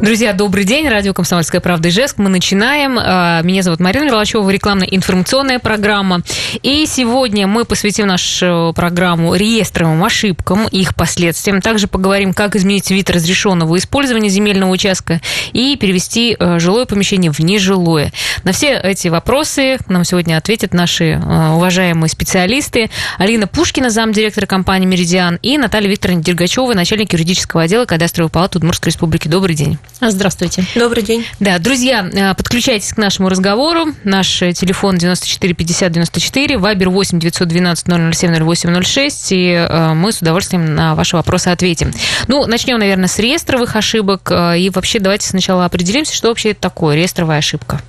Друзья, добрый день. Радио «Комсомольская правда» Ижевск. Мы начинаем. А, меня зовут Марина Мерлачева, рекламно-информационная программа. И сегодня мы посвятим нашу программу реестровым ошибкам и их последствиям. Также поговорим, как изменить вид разрешенного использования земельного участка и перевести а, жилое помещение в нежилое. На все эти вопросы нам сегодня ответят наши а, уважаемые специалисты. Алина Пушкина, замдиректора компании «Меридиан», и Наталья Викторовна Дергачева, начальник юридического отдела кадастровой палаты Удмуртской республики. Добрый день. Здравствуйте. Добрый день. Да, друзья, э, подключайтесь к нашему разговору. Наш э, телефон 94 50 94, вайбер 8 912 007 0806, и э, мы с удовольствием на ваши вопросы ответим. Ну, начнем, наверное, с реестровых ошибок, и вообще давайте сначала определимся, что вообще это такое реестровая ошибка.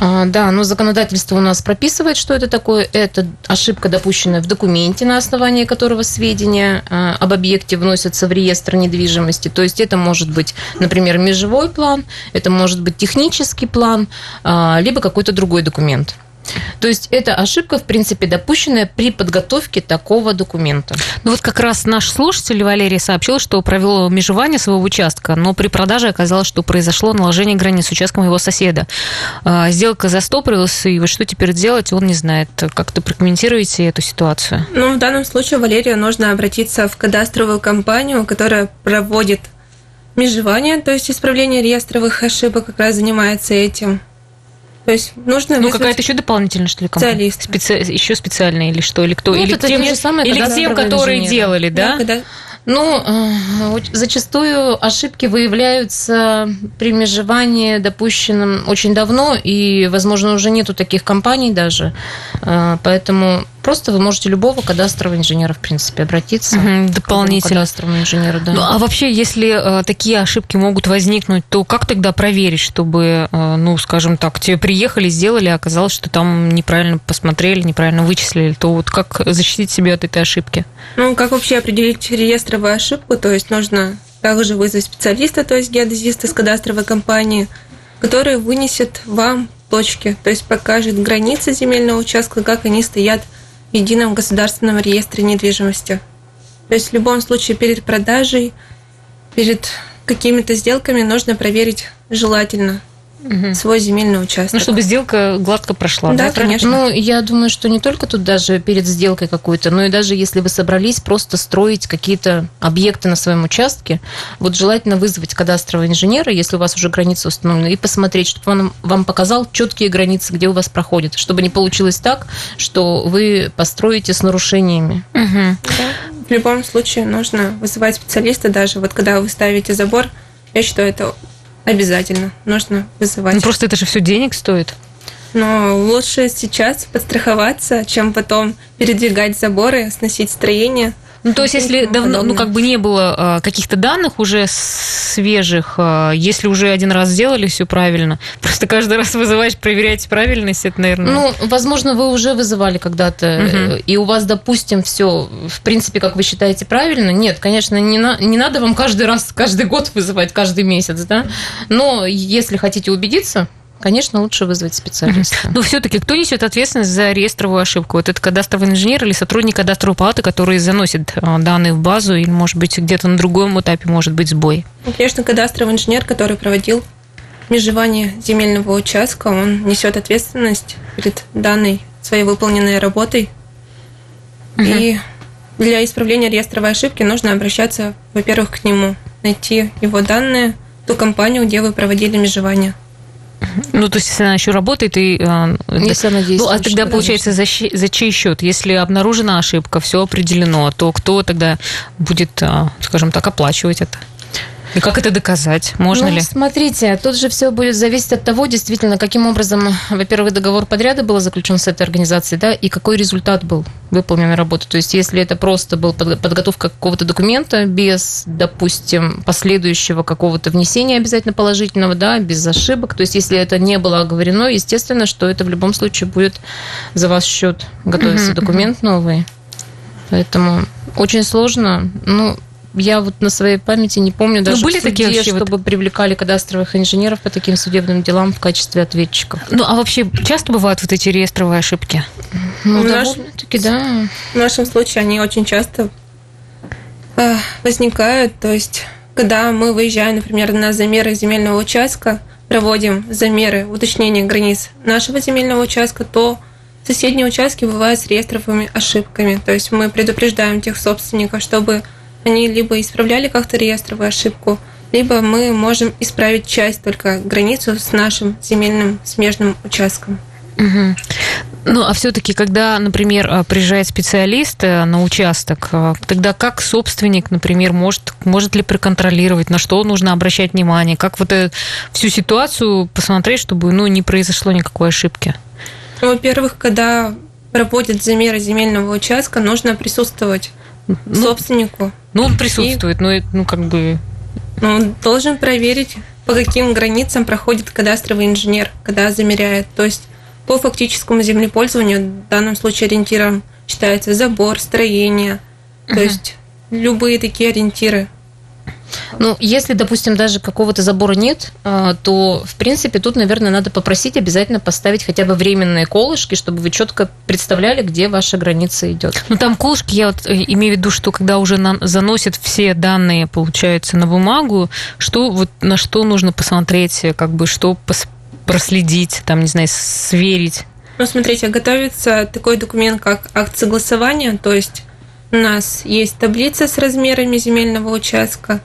А, да, но законодательство у нас прописывает, что это такое. Это ошибка, допущенная в документе, на основании которого сведения а, об объекте вносятся в реестр недвижимости. То есть это может быть, например, межевой план, это может быть технический план, а, либо какой-то другой документ. То есть это ошибка, в принципе, допущенная при подготовке такого документа. Ну вот как раз наш слушатель Валерий сообщил, что провел межевание своего участка, но при продаже оказалось, что произошло наложение границ с участком его соседа. А, сделка застопорилась, и вот что теперь делать, он не знает. Как-то прокомментируете эту ситуацию? Ну, в данном случае Валерию нужно обратиться в кадастровую компанию, которая проводит межевание, то есть исправление реестровых ошибок, как раз занимается этим. То есть нужно Ну, какая-то еще дополнительная, что ли, компания? Специалист. Специ... Еще специальная или что? Или кто? Ну, или это тем, же самое, или тем, которые делали, да? да когда... Ну, э, зачастую ошибки выявляются при межевании, допущенном очень давно, и, возможно, уже нету таких компаний даже. Э, поэтому просто вы можете любого кадастрового инженера, в принципе, обратиться. Угу, дополнительно. кадастровому инженеру, да. Ну, а вообще, если э, такие ошибки могут возникнуть, то как тогда проверить, чтобы, ну, скажем так, тебе приехали, сделали, а оказалось, что там неправильно посмотрели, неправильно вычислили, то вот как защитить себя от этой ошибки? Ну, как вообще определить реестр кадастровую ошибку, то есть нужно также вызвать специалиста, то есть геодезиста с кадастровой компании, который вынесет вам точки, то есть покажет границы земельного участка, как они стоят едином государственном реестре недвижимости. То есть в любом случае перед продажей, перед какими-то сделками нужно проверить желательно угу. свой земельный участок. Ну, чтобы сделка гладко прошла. Да, да конечно. Ну, я думаю, что не только тут даже перед сделкой какой-то, но и даже если вы собрались просто строить какие-то объекты на своем участке, вот желательно вызвать кадастрового инженера, если у вас уже границы установлены, и посмотреть, чтобы он вам показал четкие границы, где у вас проходят, чтобы не получилось так, что вы построите с нарушениями. Угу. Да. В любом случае нужно вызывать специалиста даже, вот когда вы ставите забор, я считаю, это Обязательно. Нужно вызывать. Ну, просто это же все денег стоит. Но лучше сейчас подстраховаться, чем потом передвигать заборы, сносить строение. Ну, то есть, если давно, ну, как бы не было э, каких-то данных уже свежих, э, если уже один раз сделали все правильно, просто каждый раз вызываешь, проверять правильность, это, наверное... Ну, возможно, вы уже вызывали когда-то, угу. и у вас, допустим, все, в принципе, как вы считаете, правильно. Нет, конечно, не, на, не надо вам каждый раз, каждый год вызывать, каждый месяц, да, но если хотите убедиться, конечно, лучше вызвать специалиста. Но все-таки кто несет ответственность за реестровую ошибку? Вот это кадастровый инженер или сотрудник кадастровой палаты, который заносит э, данные в базу, или, может быть, где-то на другом этапе может быть сбой? Ну, конечно, кадастровый инженер, который проводил межевание земельного участка, он несет ответственность перед данной своей выполненной работой. Угу. И для исправления реестровой ошибки нужно обращаться, во-первых, к нему, найти его данные, ту компанию, где вы проводили межевание. Ну, то есть, если она еще работает, и... Э, если она Ну, а тогда, получается, за, за чей счет? Если обнаружена ошибка, все определено, то кто тогда будет, э, скажем так, оплачивать это? И как это доказать? Можно ну, ли? Смотрите, тут же все будет зависеть от того, действительно, каким образом, во-первых, договор подряда был заключен с этой организацией, да, и какой результат был выполненной работы. То есть, если это просто была подготовка какого-то документа без, допустим, последующего какого-то внесения обязательно положительного, да, без ошибок, то есть, если это не было оговорено, естественно, что это в любом случае будет за ваш счет готовиться документ новый. Поэтому очень сложно. Ну, я вот на своей памяти не помню ну, даже были суде, такие вообще чтобы вот... привлекали кадастровых инженеров по таким судебным делам в качестве ответчиков. Ну, а вообще часто бывают вот эти реестровые ошибки? Ну, в довольно-таки, да. В нашем случае они очень часто э, возникают, то есть когда мы выезжаем, например, на замеры земельного участка, проводим замеры уточнения границ нашего земельного участка, то соседние участки бывают с реестровыми ошибками. То есть мы предупреждаем тех собственников, чтобы они либо исправляли как-то реестровую ошибку, либо мы можем исправить часть только границу с нашим земельным смежным участком. Угу. Ну, а все-таки, когда, например, э, приезжает специалист э, на участок, э, тогда как собственник, например, может, может ли проконтролировать, на что нужно обращать внимание, как вот эту всю ситуацию посмотреть, чтобы ну, не произошло никакой ошибки? Во-первых, когда проводят замеры земельного участка, нужно присутствовать ну, собственнику. Ну, он присутствует, и, ну, ну, как бы... Ну, он должен проверить, по каким границам проходит кадастровый инженер, когда замеряет. То есть по фактическому землепользованию в данном случае ориентиром считается забор, строение, то есть любые такие ориентиры. Ну, если, допустим, даже какого-то забора нет, а, то, в принципе, тут, наверное, надо попросить обязательно поставить хотя бы временные колышки, чтобы вы четко представляли, где ваша граница идет. Ну, там колышки, я вот э, имею в виду, что когда уже на, заносят все данные, получается, на бумагу, что вот на что нужно посмотреть, как бы, что проследить, там, не знаю, сверить? Ну, смотрите, готовится такой документ, как акт согласования, то есть у нас есть таблица с размерами земельного участка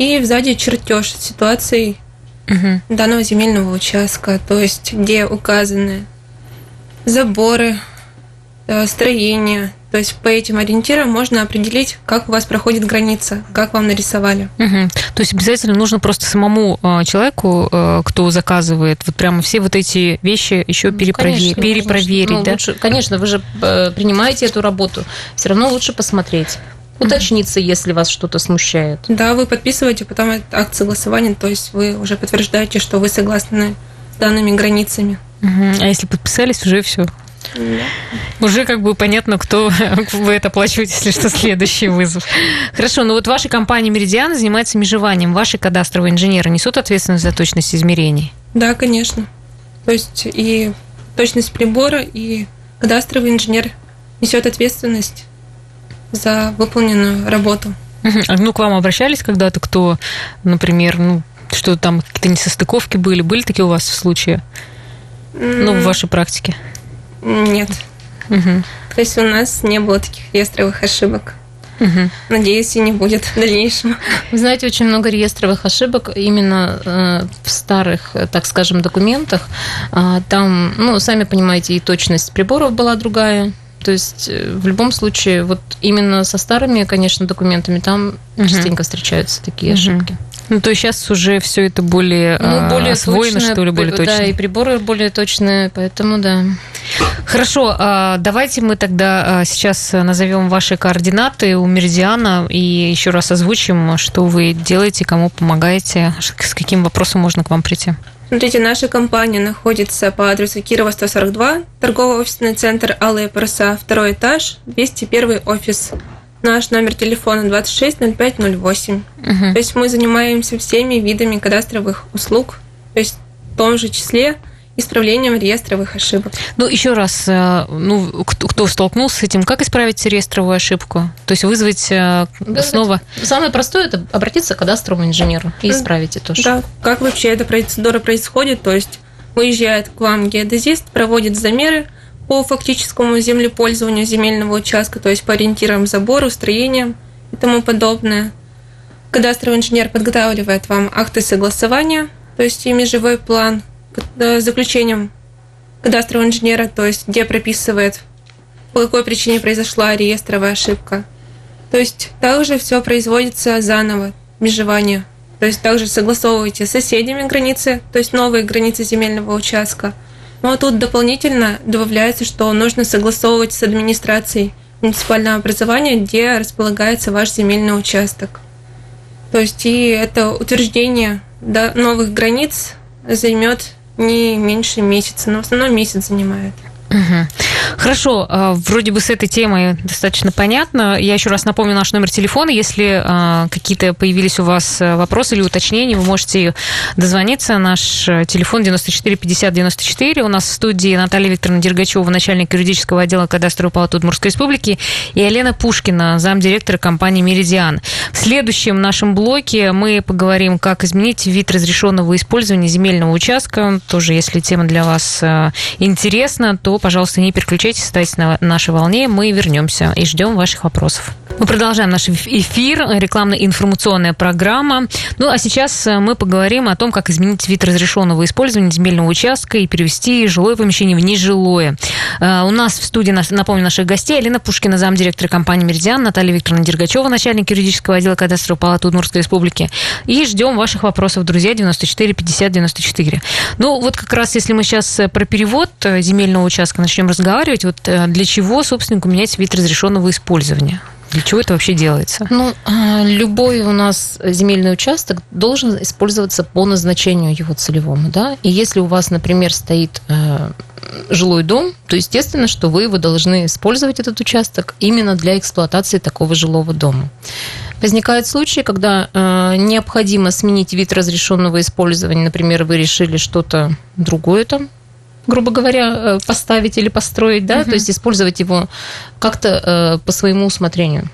и сзади чертеж ситуации угу. данного земельного участка, то есть где указаны заборы, э, строения, то есть по этим ориентирам можно определить, как у вас проходит граница, как вам нарисовали. Угу. То есть обязательно нужно просто самому э, человеку, э, кто заказывает, вот прямо все вот эти вещи еще перепроверить. Ну, конечно, перепроверить конечно. да? лучше, конечно, вы же принимаете эту работу, все равно лучше посмотреть уточниться, если вас что-то смущает. Да, вы подписываете потом акт согласования, то есть вы уже подтверждаете, что вы согласны с данными границами. Угу. А если подписались, уже все, уже как бы понятно, кто вы это оплачиваете, если что, следующий вызов. Хорошо, ну вот ваша компания Меридиан занимается межеванием. Ваши кадастровые инженеры несут ответственность за точность измерений? Да, конечно. То есть и точность прибора, и кадастровый инженер несет ответственность за выполненную работу. А ну, к вам обращались когда-то, кто, например, ну, что там какие-то несостыковки были? Были такие у вас случаи? Ну, в вашей практике? Нет. Угу. То есть у нас не было таких реестровых ошибок. Угу. Надеюсь, и не будет в дальнейшем. Вы знаете, очень много реестровых ошибок именно э, в старых, так скажем, документах. А, там, ну, сами понимаете, и точность приборов была другая. То есть э, в любом случае, вот именно со старыми, конечно, документами там угу. частенько встречаются такие угу. ошибки. Ну, то есть сейчас уже все это более, ну, более освоено, точное, что ли, более точно. Да, и приборы более точные, поэтому да. Хорошо, а, давайте мы тогда а, сейчас назовем ваши координаты у Меридиана и еще раз озвучим, что вы делаете, кому помогаете, с каким вопросом можно к вам прийти. Смотрите, наша компания находится по адресу Кирова 142, торговый офисный центр «Алые паруса», второй этаж, 201 офис. Наш номер телефона 260508. Угу. То есть мы занимаемся всеми видами кадастровых услуг, то есть в том же числе исправлением реестровых ошибок. Ну, еще раз, э, ну, кто, кто столкнулся с этим, как исправить реестровую ошибку? То есть вызвать э, да, снова... Самое простое – это обратиться к кадастровому инженеру и исправить это тоже. Да, как вообще эта процедура происходит, то есть выезжает к вам геодезист, проводит замеры, по фактическому землепользованию земельного участка, то есть по ориентирам забору, строениям и тому подобное. Кадастровый инженер подготавливает вам акты согласования, то есть и межевой план заключением кадастрового инженера, то есть где прописывает, по какой причине произошла реестровая ошибка. То есть также все производится заново, межевание. То есть также согласовываете с соседями границы, то есть новые границы земельного участка – ну а тут дополнительно добавляется, что нужно согласовывать с администрацией муниципального образования, где располагается ваш земельный участок. То есть и это утверждение новых границ займет не меньше месяца, но в основном месяц занимает. Хорошо, а, вроде бы с этой темой достаточно понятно. Я еще раз напомню наш номер телефона. Если а, какие-то появились у вас а, вопросы или уточнения, вы можете дозвониться. Наш телефон 94 50 94. У нас в студии Наталья Викторовна Дергачева, начальник юридического отдела кадастровой палаты Удмуртской республики, и Елена Пушкина, замдиректора компании «Меридиан». В следующем нашем блоке мы поговорим, как изменить вид разрешенного использования земельного участка. Тоже, если тема для вас интересна, то пожалуйста, не переключайтесь, оставайтесь на нашей волне. Мы вернемся и ждем ваших вопросов. Мы продолжаем наш эфир, рекламно-информационная программа. Ну, а сейчас э, мы поговорим о том, как изменить вид разрешенного использования земельного участка и перевести жилое помещение в нежилое. Э, у нас в студии, напомню, наших гостей Алина Пушкина, замдиректора компании «Меридиан», Наталья Викторовна Дергачева, начальник юридического отдела кадастровой палаты Удмуртской республики. И ждем ваших вопросов, друзья, 94 50 94. Ну, вот как раз, если мы сейчас э, про перевод земельного участка начнем разговаривать, вот для чего собственнику менять вид разрешенного использования? Для чего это вообще делается? Ну, а, любой у нас земельный участок должен использоваться по назначению его целевому, да. И если у вас, например, стоит э, жилой дом, то естественно, что вы его должны использовать этот участок именно для эксплуатации такого жилого дома. Возникают случаи, когда э, необходимо сменить вид разрешенного использования. Например, вы решили что-то другое там грубо говоря, э, поставить или построить, да, угу. то есть использовать его как-то э, по своему усмотрению.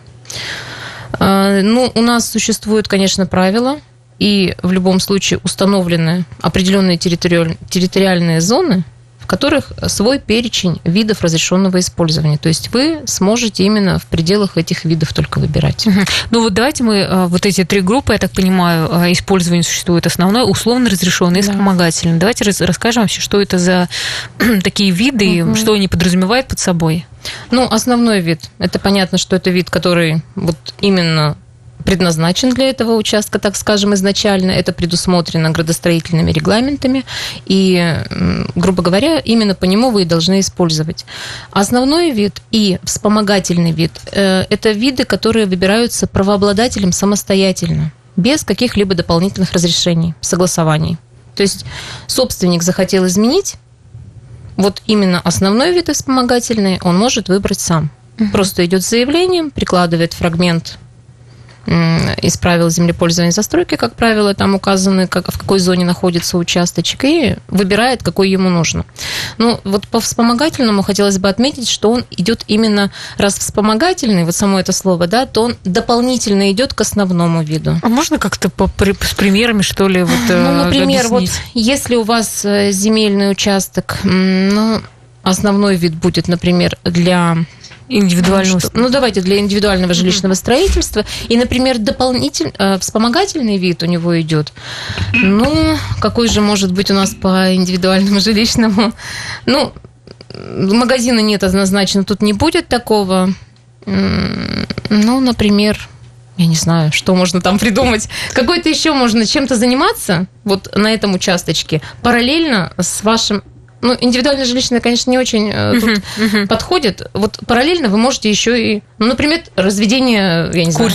Э, ну, у нас существуют, конечно, правила, и в любом случае установлены определенные территориальные зоны, в которых свой перечень видов разрешенного использования. То есть вы сможете именно в пределах этих видов только выбирать. Угу. Ну вот давайте мы э, вот эти три группы, я так понимаю, э, использование существует основное, условно разрешенное и да. вспомогательное. Давайте расскажем вообще, что это за такие виды, угу. что они подразумевают под собой. Ну, основной вид, это понятно, что это вид, который вот именно предназначен для этого участка, так скажем, изначально. Это предусмотрено градостроительными регламентами. И, грубо говоря, именно по нему вы и должны использовать. Основной вид и вспомогательный вид э, – это виды, которые выбираются правообладателем самостоятельно, без каких-либо дополнительных разрешений, согласований. То есть собственник захотел изменить, вот именно основной вид вспомогательный он может выбрать сам. Просто идет с заявлением, прикладывает фрагмент из правил землепользования и застройки, как правило, там указаны, как, в какой зоне находится участочек, и выбирает, какой ему нужно. Ну, вот по вспомогательному хотелось бы отметить, что он идет именно, раз вспомогательный, вот само это слово, да, то он дополнительно идет к основному виду. А можно как-то по, с примерами, что ли, вот Ну, например, объяснить? вот если у вас э, земельный участок, ну, основной вид будет, например, для Индивидуального. Ну, ну, давайте для индивидуального жилищного строительства. И, например, дополнительный, э, вспомогательный вид у него идет. Ну, какой же может быть у нас по индивидуальному жилищному? Ну, магазина нет однозначно, тут не будет такого. Ну, например, я не знаю, что можно там придумать. Какой-то еще можно чем-то заниматься вот на этом участочке параллельно с вашим ну, индивидуальное жилищное, конечно, не очень uh-huh, тут uh-huh. подходит. Вот параллельно вы можете еще и, ну, например, разведение, я не знаю,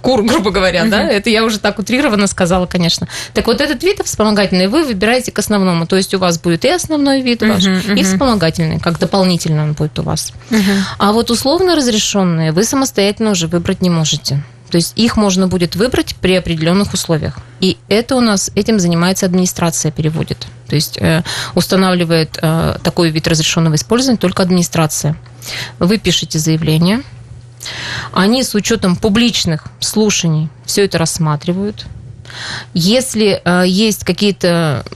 кур, грубо говоря, uh-huh. да, это я уже так утрированно сказала, конечно. Так вот этот вид вспомогательный вы выбираете к основному, то есть у вас будет и основной вид ваш, uh-huh, uh-huh. и вспомогательный, как дополнительно он будет у вас. Uh-huh. А вот условно разрешенные вы самостоятельно уже выбрать не можете. То есть их можно будет выбрать при определенных условиях. И это у нас, этим занимается администрация, переводит. То есть э, устанавливает э, такой вид разрешенного использования только администрация. Вы пишете заявление, они с учетом публичных слушаний все это рассматривают. Если э, есть какие-то,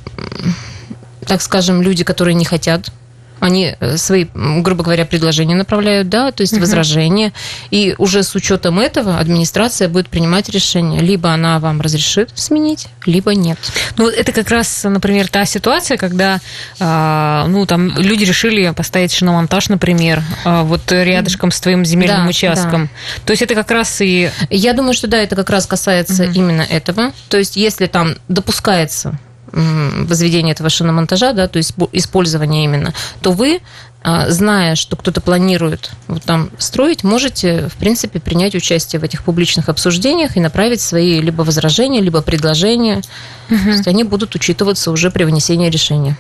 так скажем, люди, которые не хотят они э, свои, грубо говоря, предложения направляют, да, то есть угу. возражения, и уже с учетом этого администрация будет принимать решение, либо она вам разрешит сменить, либо нет. Ну, это как раз, например, та ситуация, когда, а, ну, там люди решили поставить шиномонтаж, например, а, вот рядышком с твоим земельным да, участком. Да. То есть это как раз и... Я думаю, что да, это как раз касается угу. именно этого. То есть если там допускается возведения этого шиномонтажа, да, то есть использования именно, то вы а, зная, что кто-то планирует вот там строить, можете, в принципе, принять участие в этих публичных обсуждениях и направить свои либо возражения, либо предложения. Угу. То есть они будут учитываться уже при вынесении решения.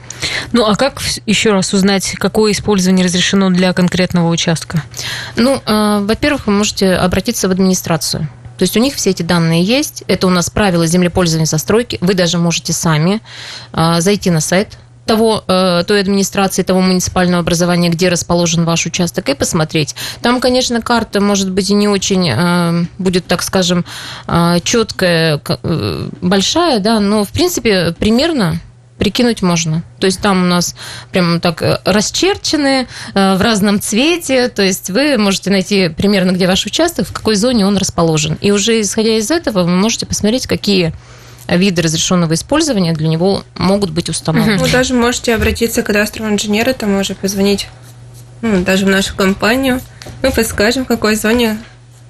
Ну, а как еще раз узнать, какое использование разрешено для конкретного участка? Ну, а, во-первых, вы можете обратиться в администрацию. То есть у них все эти данные есть. Это у нас правила землепользования застройки. Вы даже можете сами а, зайти на сайт того, э, той администрации, того муниципального образования, где расположен ваш участок, и посмотреть. Там, конечно, карта, может быть, и не очень э, будет, так скажем, э, четкая, большая, да, но, в принципе, примерно прикинуть можно. То есть там у нас прям так расчерчены в разном цвете, то есть вы можете найти примерно, где ваш участок, в какой зоне он расположен. И уже исходя из этого вы можете посмотреть, какие виды разрешенного использования для него могут быть установлены. Вы даже можете обратиться к кадастровому инженеру, там уже позвонить ну, даже в нашу компанию. Мы подскажем, в какой зоне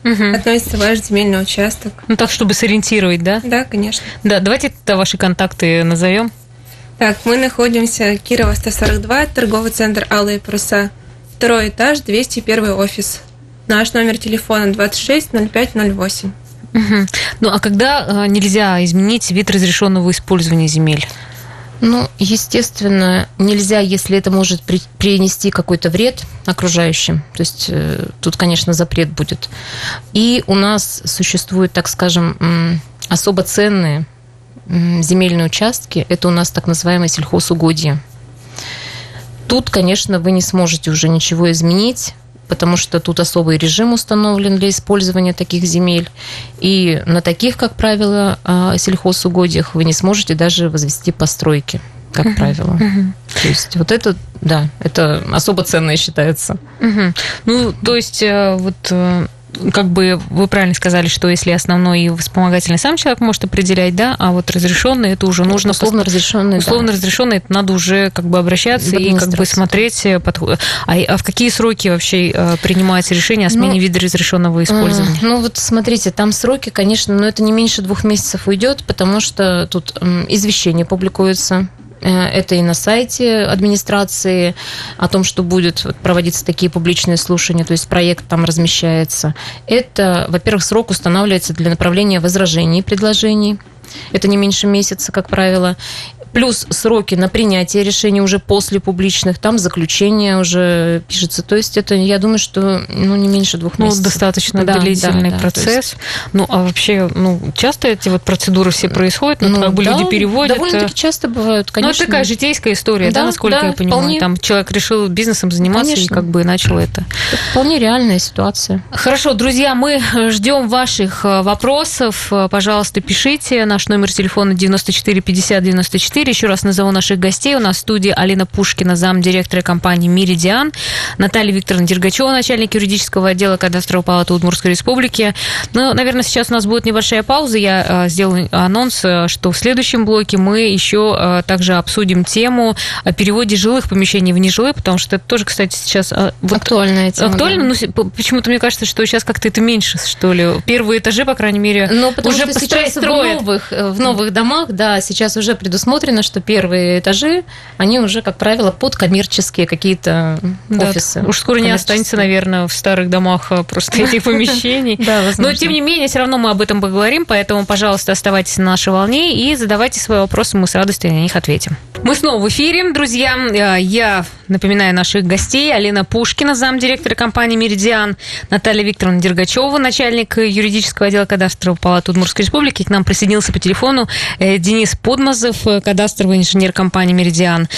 угу. относится ваш земельный участок. Ну, так, чтобы сориентировать, да? Да, конечно. Да, давайте тогда ваши контакты назовем. Так, мы находимся Кирова 142, торговый центр «Алые паруса», второй этаж, 201 офис. Наш номер телефона 26 0508. Угу. Ну а когда э, нельзя изменить вид разрешенного использования земель? Ну, естественно, нельзя, если это может при, принести какой-то вред окружающим. То есть э, тут, конечно, запрет будет. И у нас существуют, так скажем, особо ценные земельные участки. Это у нас так называемые сельхозугодья. Тут, конечно, вы не сможете уже ничего изменить потому что тут особый режим установлен для использования таких земель. И на таких, как правило, а, сельхозугодиях вы не сможете даже возвести постройки как uh-huh. правило. Uh-huh. То есть вот это, да, это особо ценное считается. Uh-huh. Ну, то есть э, вот э, как бы вы правильно сказали, что если основной и вспомогательный сам человек может определять, да, а вот разрешенный это уже нужно условно пос... разрешенный, условно да. разрешенный это надо уже как бы обращаться и как бы смотреть э, под... а, а в какие сроки вообще э, принимается решение о смене ну, вида разрешенного использования? Ну вот смотрите, там сроки, конечно, но это не меньше двух месяцев уйдет, потому что тут извещение публикуется это и на сайте администрации о том, что будет проводиться такие публичные слушания, то есть проект там размещается. Это, во-первых, срок устанавливается для направления возражений и предложений. Это не меньше месяца, как правило плюс сроки на принятие решений уже после публичных, там заключение уже пишется. То есть это, я думаю, что ну, не меньше двух ну, месяцев. достаточно да, длительный да, процесс. есть... Ну, а вообще, ну, часто эти вот процедуры все происходят? Ну, ну как бы да, люди переводят? довольно-таки часто бывают, конечно. Ну, это такая житейская история, да, да насколько да, я понимаю? Вполне... Там человек решил бизнесом заниматься конечно. и как бы начал это. это. Вполне реальная ситуация. Хорошо, друзья, мы ждем ваших э, вопросов. Пожалуйста, пишите. Наш номер телефона 94 50 94 эфире. Еще раз назову наших гостей. У нас в студии Алина Пушкина, замдиректора компании «Меридиан», Наталья Викторовна Дергачева, начальник юридического отдела кадастровой палаты Удмуртской республики. Ну, наверное, сейчас у нас будет небольшая пауза. Я э, сделаю анонс, э, что в следующем блоке мы еще э, также обсудим тему о переводе жилых помещений в нежилые, потому что это тоже, кстати, сейчас... Вот, актуальная тема. Актуально, да. но почему-то мне кажется, что сейчас как-то это меньше, что ли. Первые этажи, по крайней мере, ну, потому уже что сейчас строят. в новых, в новых домах, да, сейчас уже предусмотрено уверена, что первые этажи, они уже, как правило, под коммерческие какие-то да, офисы. Уж скоро не останется, наверное, в старых домах а, просто этих помещений. Но, тем не менее, все равно мы об этом поговорим, поэтому, пожалуйста, оставайтесь на нашей волне и задавайте свои вопросы, мы с радостью на них ответим. Мы снова в эфире, друзья. Э, я напоминаю наших гостей. Алина Пушкина, замдиректора компании «Меридиан», Наталья Викторовна Дергачева, начальник юридического отдела кадастровой палаты Удмуртской республики. К нам присоединился по телефону э, Денис Подмазов, кадастровый кадастровый инженер компании «Меридиан».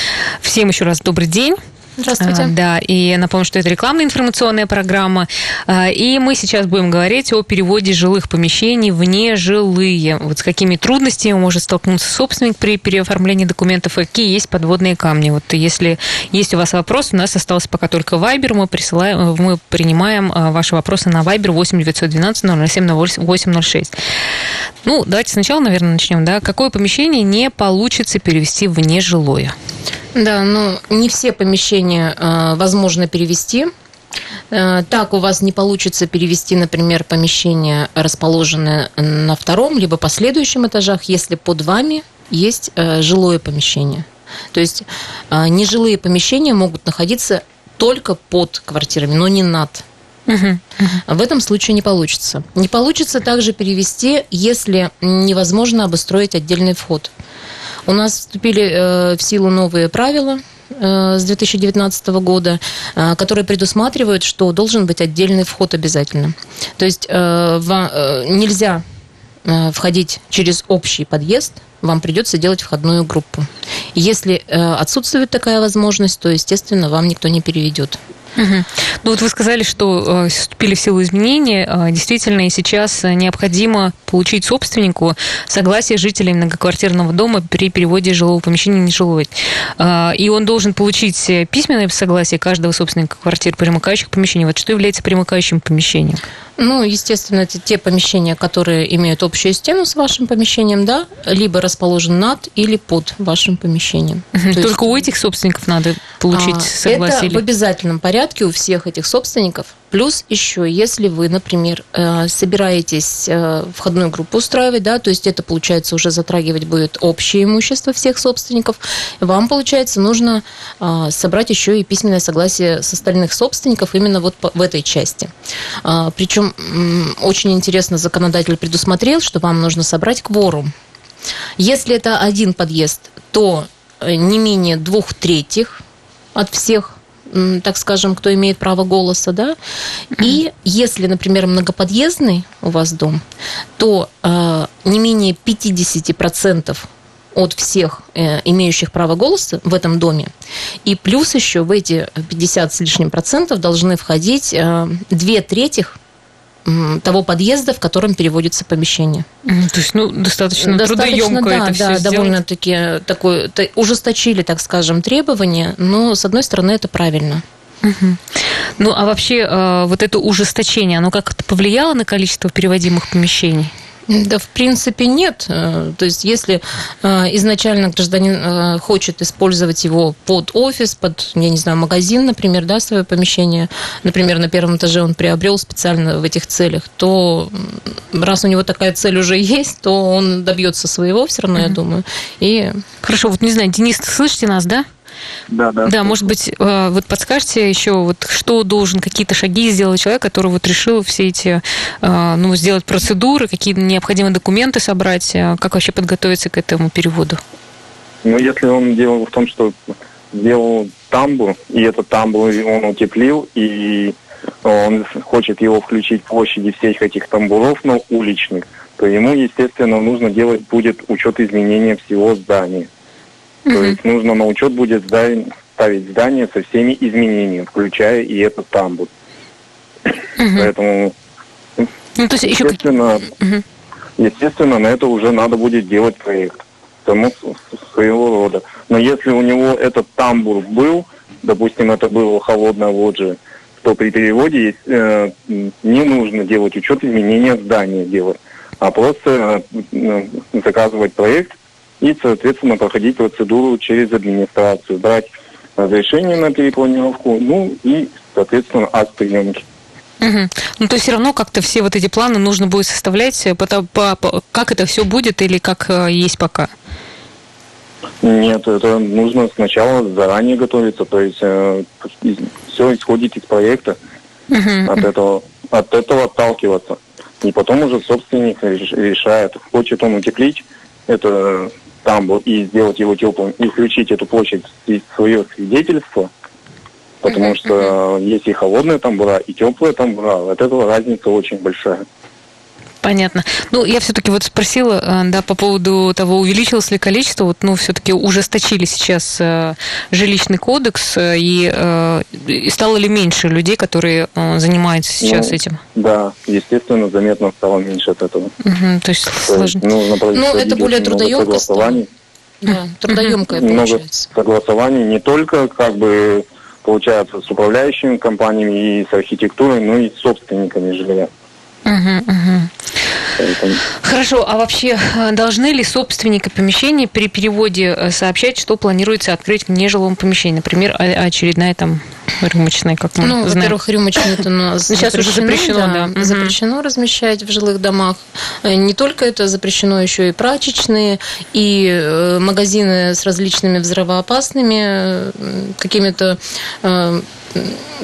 Всем еще раз добрый день. Здравствуйте. А, да, и напомню, что это рекламная информационная программа. А, и мы сейчас будем говорить о переводе жилых помещений в нежилые. Вот с какими трудностями может столкнуться собственник при переоформлении документов, какие есть подводные камни. Вот если есть у вас вопрос, у нас осталось пока только Viber, мы присылаем, мы принимаем а, ваши вопросы на Viber 8 912 007 806. Ну, давайте сначала, наверное, начнем. Да? Какое помещение не получится перевести в нежилое? Да, ну не все помещения э, возможно перевести. Э, так у вас не получится перевести, например, помещение, расположенное на втором либо последующем этажах, если под вами есть э, жилое помещение. То есть э, нежилые помещения могут находиться только под квартирами, но не над. В этом случае не получится. Не получится также перевести, если невозможно обустроить отдельный вход. У нас вступили э, в силу новые правила э, с 2019 года, э, которые предусматривают, что должен быть отдельный вход обязательно. То есть нельзя входить через общий подъезд, вам придется делать входную группу. Если отсутствует такая возможность, то, естественно, вам никто не переведет. Угу. Ну вот вы сказали, что э, вступили в силу изменения. Э, действительно, и сейчас необходимо получить собственнику согласие жителей многоквартирного дома при переводе жилого помещения в нежилой. Э, и он должен получить письменное согласие каждого собственника квартир, примыкающих помещений. Вот что является примыкающим помещением? Ну, естественно, это те помещения, которые имеют общую стену с вашим помещением, да, либо расположены над или под вашим помещением. Угу. Только есть... у этих собственников надо получить а, согласие? Это или... в обязательном порядке у всех этих собственников. Плюс еще, если вы, например, э, собираетесь э, входную группу устраивать, да, то есть это, получается, уже затрагивать будет общее имущество всех собственников, вам, получается, нужно э, собрать еще и письменное согласие с остальных собственников именно вот в этой части. Причем очень интересно, законодатель предусмотрел, что вам нужно собрать кворум. Если это один подъезд, то не менее двух третьих от всех так скажем, кто имеет право голоса, да. И если, например, многоподъездный у вас дом, то э, не менее 50% от всех э, имеющих право голоса в этом доме. И плюс еще в эти 50 с лишним процентов должны входить э, две третьих того подъезда, в котором переводится помещение. То есть, ну, достаточно, достаточно трудоемко да, это да, все довольно-таки такое, ужесточили, так скажем, требования, но, с одной стороны, это правильно. Угу. Ну, а вообще, э, вот это ужесточение, оно как-то повлияло на количество переводимых помещений? Да, в принципе, нет. Э, то есть, если э, изначально гражданин э, хочет использовать его под офис, под, я не знаю, магазин, например, да, свое помещение, например, на первом этаже он приобрел специально в этих целях, то раз у него такая цель уже есть, то он добьется своего все равно, я думаю. И... Хорошо, вот не знаю, Денис, слышите нас, да? Да, да. Да, может быть, э, вот подскажете еще, вот что должен, какие-то шаги сделать человек, который вот решил все эти, э, ну, сделать процедуры, какие необходимые документы собрать, э, как вообще подготовиться к этому переводу? Ну, если он делал в том, что сделал тамбур, и этот тамбур он утеплил, и он хочет его включить в площади всех этих тамбуров, но уличных, то ему, естественно, нужно делать будет учет изменения всего здания. То есть нужно на учет будет ставить здание со всеми изменениями, включая и этот тамбур. Поэтому, ну, то есть естественно, еще... естественно, на это уже надо будет делать проект. Тому своего рода. Но если у него этот тамбур был, допустим, это было холодная лоджия, то при переводе э, не нужно делать учет изменения здания делать, а просто э, заказывать проект и, соответственно, проходить процедуру через администрацию, брать разрешение на перепланировку, ну и, соответственно, акт приемки. Угу. Ну, то есть все равно как-то все вот эти планы нужно будет составлять, по, по, по, как это все будет или как э, есть пока? Нет, это нужно сначала заранее готовиться, то есть э, все исходит из проекта, угу. от этого от этого отталкиваться. И потом уже собственник решает, хочет он утеплить это тамбур и сделать его теплым, и включить эту площадь в свое свидетельство, потому что есть и холодные тамбура, и теплые тамбура. От этого разница очень большая. Понятно. Ну, я все-таки вот спросила, э, да, по поводу того, увеличилось ли количество, вот, ну, все-таки ужесточили сейчас э, жилищный кодекс, э, и, и стало ли меньше людей, которые занимаются сейчас ну, этим? Да, естественно, заметно стало меньше от этого. Угу, то есть то сложно. Нужно ну, это более трудоемко стало. Да, трудоемкое много получается. согласований не только как бы получается с управляющими компаниями и с архитектурой, но и с собственниками жилья. Угу, угу. Хорошо, а вообще э, должны ли собственники помещения при переводе э, сообщать, что планируется открыть в нежилом помещении? Например, очередная там рюмочные, как мы Ну, знаем? во-первых, рюмочные это у нас Сейчас уже запрещено, да. Мгм. Запрещено размещать в жилых домах. Э, Не только это запрещено, еще и прачечные, и магазины с различными взрывоопасными какими-то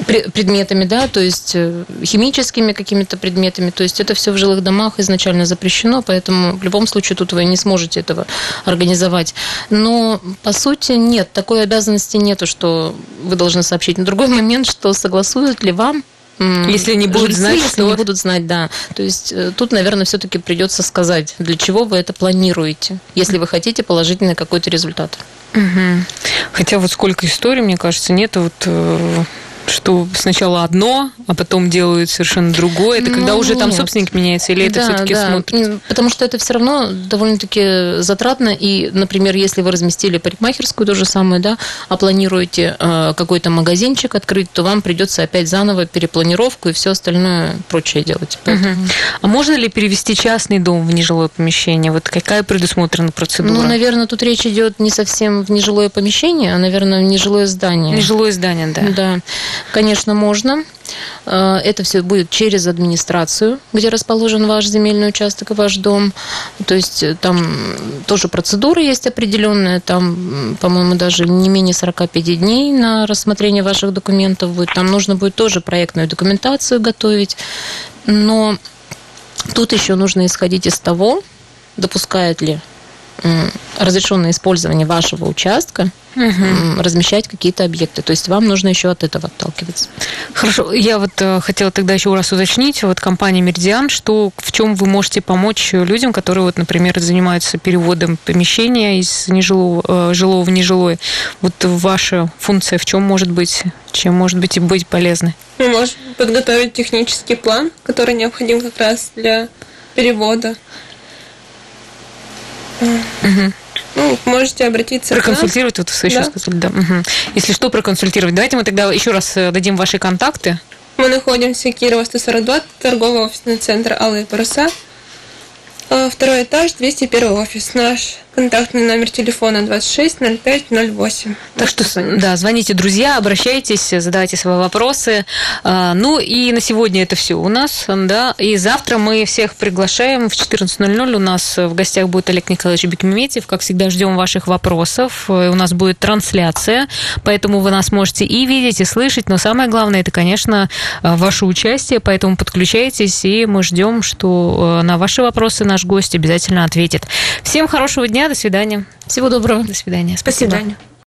предметами, да, то есть э, химическими какими-то предметами. То есть это все в жилых домах изначально запрещено, поэтому в любом случае тут вы не сможете этого организовать. Но по сути нет, такой обязанности нету, что вы должны сообщить. На другой момент, что согласуют ли вам Если не будут жильцы, знать, если что- не будут знать, да. То есть э, тут, наверное, все-таки придется сказать, для чего вы это планируете, если вы хотите положительный какой-то результат. Мгм. Хотя вот сколько историй, мне кажется, нет вот э, что сначала одно, а потом делают совершенно другое. Это когда Ну, уже там нет. собственник меняется, или это Да, все-таки да. смотрят? М, Потому что это все равно довольно-таки затратно. И, например, если вы разместили парикмахерскую, то же самое, да, а планируете э, какой-то магазинчик открыть, то вам придется опять заново перепланировку и все остальное прочее делать. Поэтому- Мгм. А можно ли перевести частный дом в нежилое помещение? Вот какая предусмотрена процедура? Ну, наверное, тут речь идет не совсем в нежилое помещение, а, наверное, в нежилое здание. Нежилое здание, да. Да, конечно, можно. Э, Это все будет через администрацию, где расположен ваш земельный участок и ваш дом. То есть э, там тоже процедура есть определенная. Там, по-моему, даже не менее 45 дней на рассмотрение ваших документов будет. Там нужно будет тоже проектную документацию готовить. Но тут еще нужно исходить из того, допускает ли разрешенное использование вашего участка м, размещать какие-то объекты. То есть вам нужно еще от этого отталкиваться. Хорошо, я вот э, хотела тогда еще раз уточнить, вот компания Меридиан, что в чем вы можете помочь людям, которые, вот, например, занимаются переводом помещения из нежилого, э, жилого в нежилое. Вот ваша функция в чем может быть, чем может быть и быть полезной? Мы можем подготовить технический план, который необходим как раз для перевода. Ну, можете обратиться. Проконсультировать, вот вы еще Да. сказали, да. Мгм. Если что, проконсультировать. Давайте мы тогда еще раз э, дадим ваши контакты. Мы находимся Кирова 142, торговый офисный центр «Алые паруса». А, Второй этаж, 201 офис. Наш контактный номер телефона 260508. Так что, да, звоните, друзья, обращайтесь, задавайте свои вопросы. А, Ну и на сегодня это все у нас, да. И завтра мы всех приглашаем в 14.00. У нас в гостях будет Олег Николаевич Бекметьев. Как всегда, ждем ваших вопросов. У нас будет трансляция, поэтому вы нас можете и видеть, и слышать. Но самое главное, это, конечно, э, ваше участие, поэтому подключайтесь, и мы ждем, что э, на ваши вопросы наш гость обязательно ответит. Всем хорошего дня, до свидания. Всего доброго. До свидания. До Спасибо. свидания.